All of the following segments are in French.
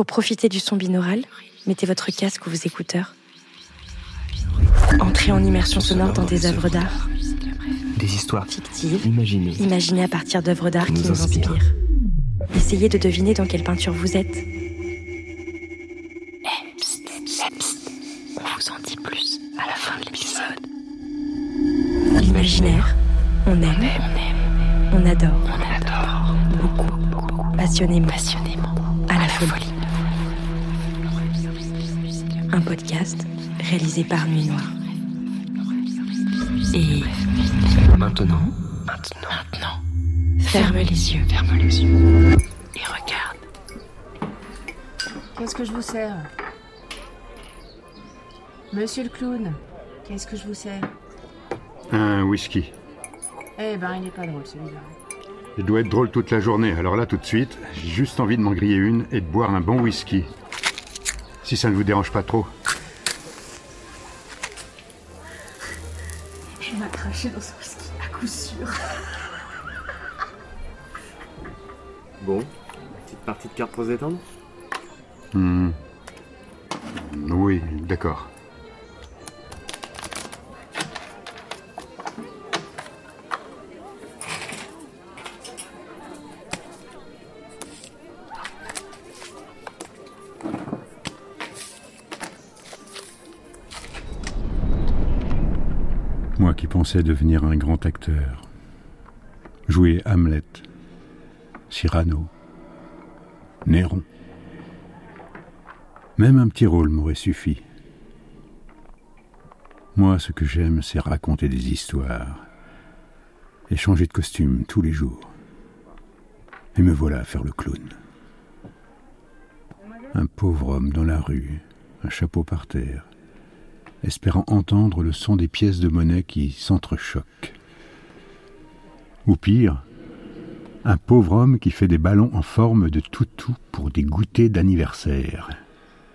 Pour profiter du son binaural, mettez votre casque ou vos écouteurs. Entrez en immersion sonore dans des œuvres d'art. Des histoires fictives, imaginées. Imaginées à partir d'œuvres d'art qui nous, nous inspirent. Essayez de deviner dans quelle peinture vous êtes. On vous en dit plus à la fin de l'épisode. L'imaginaire, on aime, on aime, on adore, on adore, beaucoup, beaucoup, passionnément, passionnément, à la folie. Un podcast réalisé par Nuit Noire. Et maintenant, maintenant, maintenant, Ferme les yeux. ferme les yeux et regarde. Qu'est-ce que je vous sers? Monsieur le clown, qu'est-ce que je vous sers? Un whisky. Eh ben, il n'est pas drôle celui-là. Il doit être drôle toute la journée, alors là, tout de suite, j'ai juste envie de m'en griller une et de boire un bon whisky. Si ça ne vous dérange pas trop. Je m'as craché dans ce whisky, à coup sûr. Bon, petite partie de cartes pour se détendre? Hmm. Oui, d'accord. Pensais devenir un grand acteur, jouer Hamlet, Cyrano, Néron. Même un petit rôle m'aurait suffi. Moi, ce que j'aime, c'est raconter des histoires et changer de costume tous les jours. Et me voilà à faire le clown. Un pauvre homme dans la rue, un chapeau par terre, espérant entendre le son des pièces de monnaie qui s'entrechoquent. Ou pire, un pauvre homme qui fait des ballons en forme de toutou pour des goûters d'anniversaire.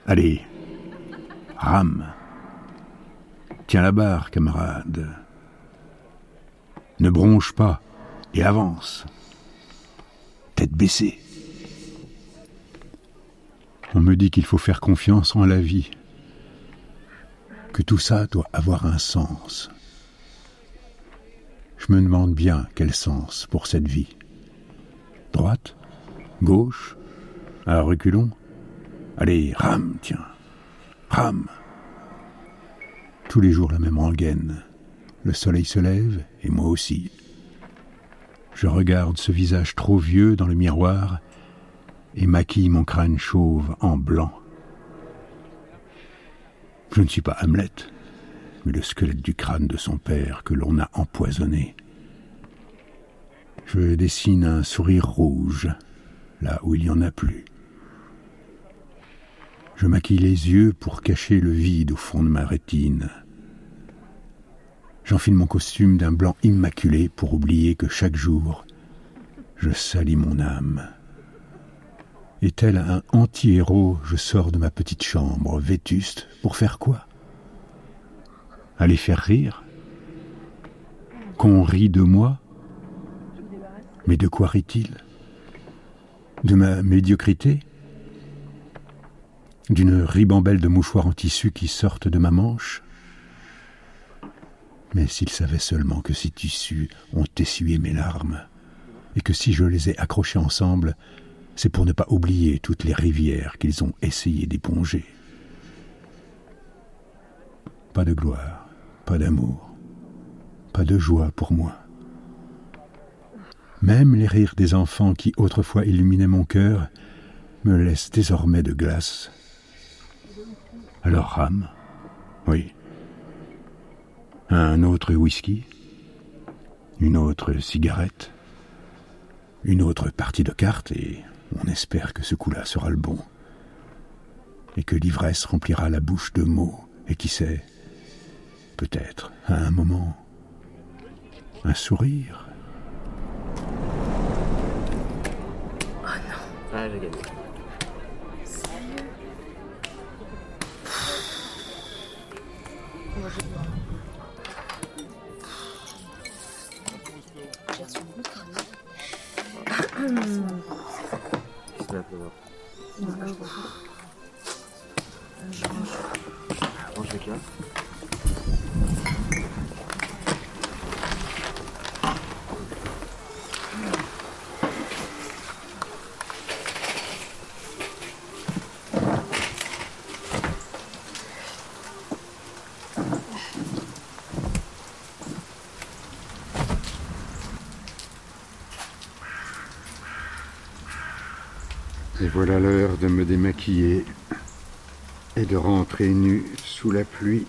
Allez, rame. Tiens la barre, camarade. Ne bronche pas et avance. Tête baissée. On me dit qu'il faut faire confiance en la vie, que tout ça doit avoir un sens. Je me demande bien quel sens pour cette vie. Droite Gauche À reculons Allez, rame, tiens. Rame. Tous les jours la même rengaine. Le soleil se lève, et moi aussi. Je regarde ce visage trop vieux dans le miroir et maquille mon crâne chauve en blanc. Je ne suis pas Hamlet, mais le squelette du crâne de son père que l'on a empoisonné. Je dessine un sourire rouge, là où il n'y en a plus. Je maquille les yeux pour cacher le vide au fond de ma rétine. J'enfile mon costume d'un blanc immaculé pour oublier que chaque jour, je salis mon âme. Et tel un anti-héros, je sors de ma petite chambre vétuste. Pour faire quoi? Aller faire rire? Qu'on rit de moi? Mais de quoi rit-il? De ma médiocrité? D'une ribambelle de mouchoirs en tissu qui sortent de ma manche? Mais s'il savait seulement que ces tissus ont essuyé mes larmes, et que si je les ai accrochés ensemble, c'est pour ne pas oublier toutes les rivières qu'ils ont essayé d'éponger. Pas de gloire, pas d'amour, pas de joie pour moi. Même les rires des enfants qui autrefois illuminaient mon cœur me laissent désormais de glace. Alors rame, oui. Un autre whisky, une autre cigarette, une autre partie de cartes et on espère que ce coup-là sera le bon. Et que l'ivresse remplira la bouche de mots. Et qui sait, peut-être, à un moment, un sourire. Ah, j'ai gagné. Snap, là. Range Et voilà l'heure de me démaquiller et de rentrer nu sous la pluie.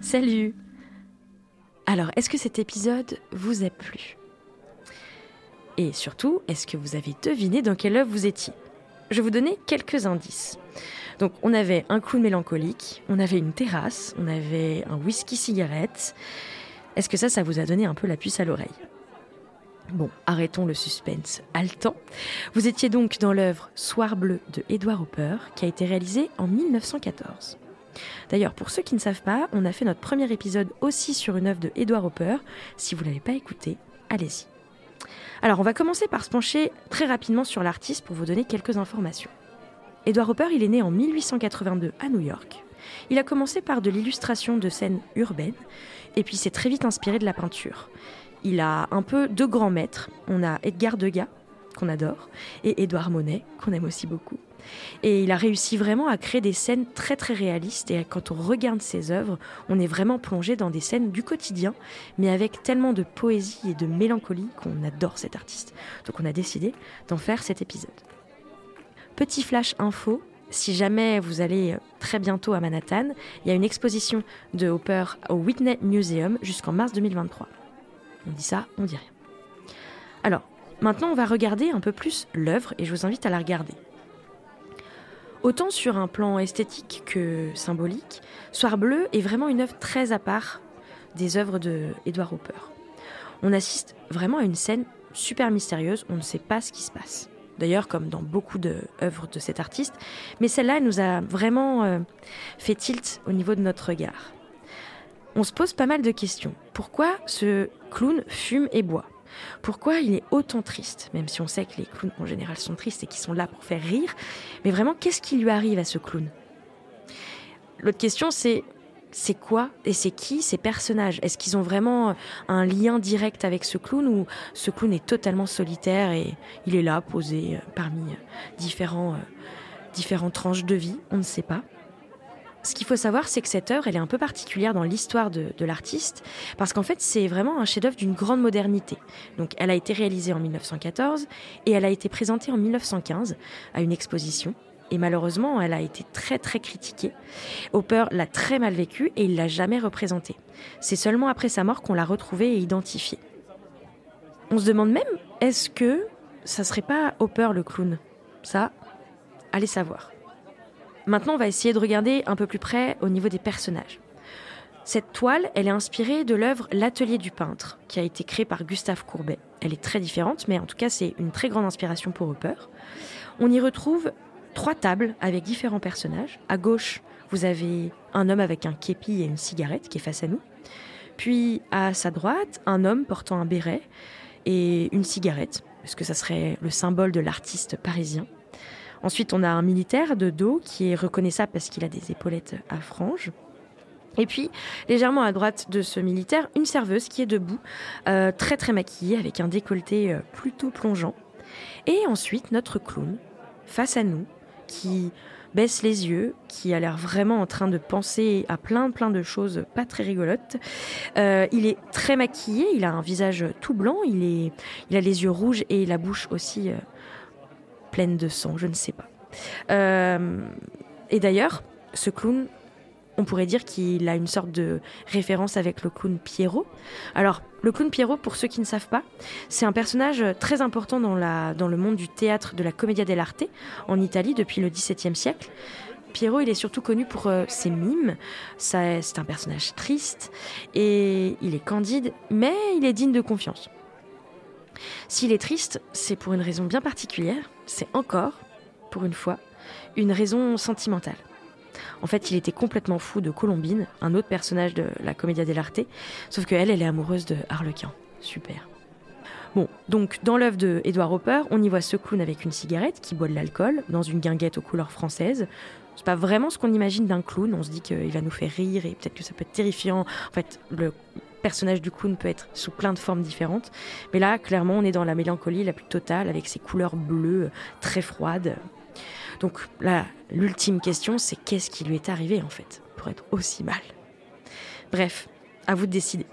Salut Alors, est-ce que cet épisode vous a plu? Et surtout, est-ce que vous avez deviné dans quelle œuvre vous étiez? Je vais vous donner quelques indices. Donc, on avait un clown mélancolique, on avait une terrasse, on avait un whisky cigarette. Est-ce que ça, ça vous a donné un peu la puce à l'oreille? Bon, arrêtons le suspense haletant. Vous étiez donc dans l'œuvre Soir bleu de Edward Hopper, qui a été réalisée en 1914. D'ailleurs, pour ceux qui ne savent pas, on a fait notre premier épisode aussi sur une œuvre de Edward Hopper. Si vous ne l'avez pas écouté, allez-y. Alors, on va commencer par se pencher très rapidement sur l'artiste pour vous donner quelques informations. Edward Hopper, il est né en 1882 à New York. Il a commencé par de l'illustration de scènes urbaines, et puis s'est très vite inspiré de la peinture. Il a un peu deux grands maîtres. On a Edgar Degas, qu'on adore, et Édouard Monet, qu'on aime aussi beaucoup. Et il a réussi vraiment à créer des scènes très très réalistes. Et quand on regarde ses œuvres, on est vraiment plongé dans des scènes du quotidien, mais avec tellement de poésie et de mélancolie qu'on adore cet artiste. Donc on a décidé d'en faire cet épisode. Petit flash info. Si jamais vous allez très bientôt à Manhattan, il y a une exposition de Hopper au Whitney Museum jusqu'en mars 2023. On dit ça, on dit rien. Alors, maintenant on va regarder un peu plus l'œuvre et je vous invite à la regarder. Autant sur un plan esthétique que symbolique, Soir bleu est vraiment une œuvre très à part des œuvres de Edward Hopper. On assiste vraiment à une scène super mystérieuse, on ne sait pas ce qui se passe. D'ailleurs, comme dans beaucoup d'œuvres de cet artiste, mais celle-là elle nous a vraiment euh, fait tilt au niveau de notre regard. On se pose pas mal de questions. Pourquoi ce clown fume et boit? Pourquoi il est autant triste Même si on sait que les clowns en général sont tristes et qu'ils sont là pour faire rire. Mais vraiment, qu'est-ce qui lui arrive à ce clown? L'autre question, c'est c'est quoi et c'est qui ces personnages? Est-ce qu'ils ont vraiment un lien direct avec ce clown ou ce clown est totalement solitaire et il est là posé parmi différents, différentes tranches de vie? On ne sait pas. Ce qu'il faut savoir, c'est que cette œuvre, elle est un peu particulière dans l'histoire de, l'artiste, parce qu'en fait, c'est vraiment un chef-d'œuvre d'une grande modernité. Donc, elle a été réalisée en 1914 et elle a été présentée en 1915 à une exposition. Et malheureusement, elle a été très très critiquée. Hopper l'a très mal vécue et il l'a jamais représentée. C'est seulement après sa mort qu'on l'a retrouvée et identifiée. On se demande même, est-ce que ça serait pas Hopper le clown? Ça, allez savoir. Maintenant, on va essayer de regarder un peu plus près au niveau des personnages. Cette toile, elle est inspirée de l'œuvre L'Atelier du peintre, qui a été créée par Gustave Courbet. Elle est très différente, mais en tout cas, c'est une très grande inspiration pour Hopper. On y retrouve trois tables avec différents personnages. À gauche, vous avez un homme avec un képi et une cigarette qui est face à nous. Puis à sa droite, un homme portant un béret et une cigarette, parce que ça serait le symbole de l'artiste parisien. Ensuite, on a un militaire de dos qui est reconnaissable parce qu'il a des épaulettes à franges. Et puis, légèrement à droite de ce militaire, une serveuse qui est debout, euh, très très maquillée, avec un décolleté euh, plutôt plongeant. Et ensuite, notre clown, face à nous, qui baisse les yeux, qui a l'air vraiment en train de penser à plein plein de choses pas très rigolotes. Euh, il est très maquillé, il a un visage tout blanc, il, a les yeux rouges et la bouche aussi pleine de sang, je ne sais pas. Euh, et d'ailleurs, ce clown, on pourrait dire qu'il a une sorte de référence avec le clown Pierrot. Alors, le clown Pierrot, pour ceux qui ne savent pas, c'est un personnage très important dans, la, dans le monde du théâtre de la Commedia dell'arte en Italie depuis le XVIIe siècle. Pierrot, il est surtout connu pour euh, ses mimes. C'est un personnage triste et il est candide, mais il est digne de confiance. S'il est triste, c'est pour une raison bien particulière. C'est encore, pour une fois, une raison sentimentale. En fait, il était complètement fou de Colombine, un autre personnage de la Commedia dell'arte, sauf qu'elle, elle est amoureuse de Harlequin. Super. Bon, donc dans l'œuvre de Edward Hopper, on y voit ce clown avec une cigarette qui boit de l'alcool dans une guinguette aux couleurs françaises. C'est pas vraiment ce qu'on imagine d'un clown. On se dit qu'il va nous faire rire et peut-être que ça peut être terrifiant. En fait, le personnage du clown peut être sous plein de formes différentes. Mais là, clairement, on est dans la mélancolie la plus totale avec ses couleurs bleues très froides. Donc là, l'ultime question, c'est qu'est-ce qui lui est arrivé en fait pour être aussi mal? Bref, à vous de décider.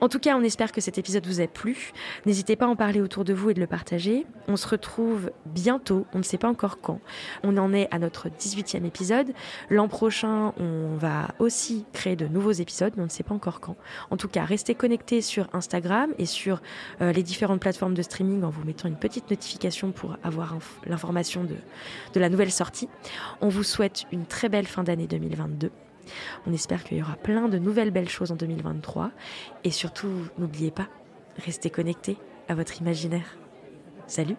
En tout cas, on espère que cet épisode vous a plu. N'hésitez pas à en parler autour de vous et de le partager. On se retrouve bientôt, on ne sait pas encore quand. On en est à notre 18e épisode. L'an prochain, on va aussi créer de nouveaux épisodes, mais on ne sait pas encore quand. En tout cas, restez connectés sur Instagram et sur euh, les différentes plateformes de streaming en vous mettant une petite notification pour avoir l'information de, de la nouvelle sortie. On vous souhaite une très belle fin d'année 2022. On espère qu'il y aura plein de nouvelles belles choses en 2023. Et surtout, n'oubliez pas, restez connectés à votre imaginaire. Salut